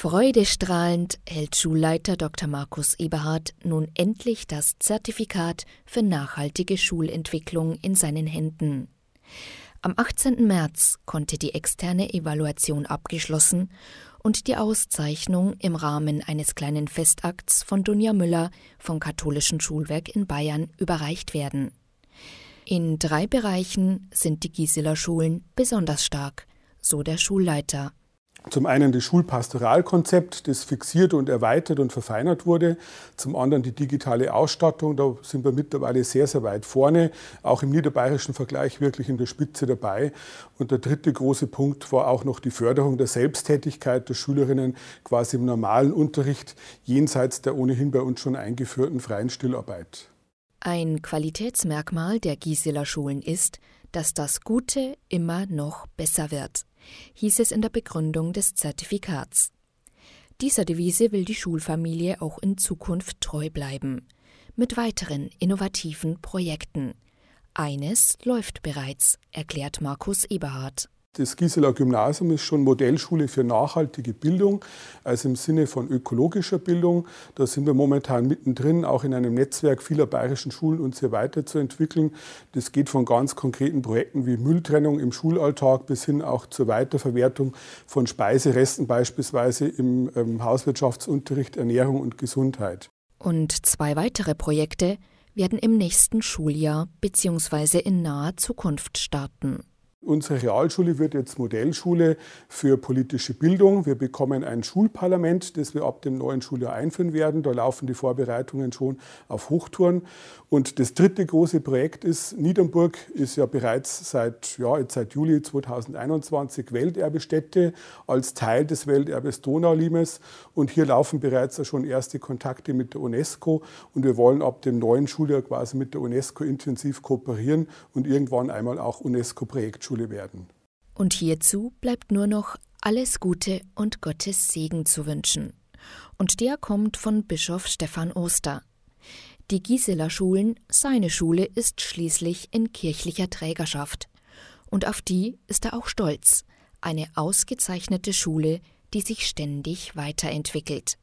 Freudestrahlend hält Schulleiter Dr. Markus Eberhard nun endlich das Zertifikat für nachhaltige Schulentwicklung in seinen Händen. Am 18. März konnte die externe Evaluation abgeschlossen und die Auszeichnung im Rahmen eines kleinen Festakts von Dunja Müller vom Katholischen Schulwerk in Bayern überreicht werden. In drei Bereichen sind die Gisela Schulen besonders stark, so der Schulleiter. Zum einen das Schulpastoralkonzept, das fixiert und erweitert und verfeinert wurde. Zum anderen die digitale Ausstattung, da sind wir mittlerweile sehr, sehr weit vorne, auch im niederbayerischen Vergleich wirklich in der Spitze dabei. Und der dritte große Punkt war auch noch die Förderung der Selbsttätigkeit der Schülerinnen quasi im normalen Unterricht, jenseits der ohnehin bei uns schon eingeführten freien Stillarbeit. Ein Qualitätsmerkmal der Gisela Schulen ist, dass das Gute immer noch besser wird hieß es in der Begründung des Zertifikats. Dieser Devise will die Schulfamilie auch in Zukunft treu bleiben, mit weiteren innovativen Projekten. Eines läuft bereits, erklärt Markus Eberhard. Das Gisela Gymnasium ist schon Modellschule für nachhaltige Bildung, also im Sinne von ökologischer Bildung. Da sind wir momentan mittendrin, auch in einem Netzwerk vieler bayerischen Schulen uns hier weiterzuentwickeln. Das geht von ganz konkreten Projekten wie Mülltrennung im Schulalltag bis hin auch zur Weiterverwertung von Speiseresten, beispielsweise im ähm, Hauswirtschaftsunterricht, Ernährung und Gesundheit. Und zwei weitere Projekte werden im nächsten Schuljahr bzw. in naher Zukunft starten. Unsere Realschule wird jetzt Modellschule für politische Bildung. Wir bekommen ein Schulparlament, das wir ab dem neuen Schuljahr einführen werden. Da laufen die Vorbereitungen schon auf Hochtouren. Und das dritte große Projekt ist, Niedernburg ist ja bereits seit, ja, seit Juli 2021 Welterbestätte als Teil des Welterbes Donaulimes. Und hier laufen bereits schon erste Kontakte mit der UNESCO. Und wir wollen ab dem neuen Schuljahr quasi mit der UNESCO intensiv kooperieren und irgendwann einmal auch UNESCO-Projektschule Volksschule werden. Und hierzu bleibt nur noch alles Gute und Gottes Segen zu wünschen. Und der kommt von Bischof Stephan Oster. Die Gisela Schulen, seine Schule, ist schließlich in kirchlicher Trägerschaft. Und auf die ist er auch stolz. Eine ausgezeichnete Schule, die sich ständig weiterentwickelt.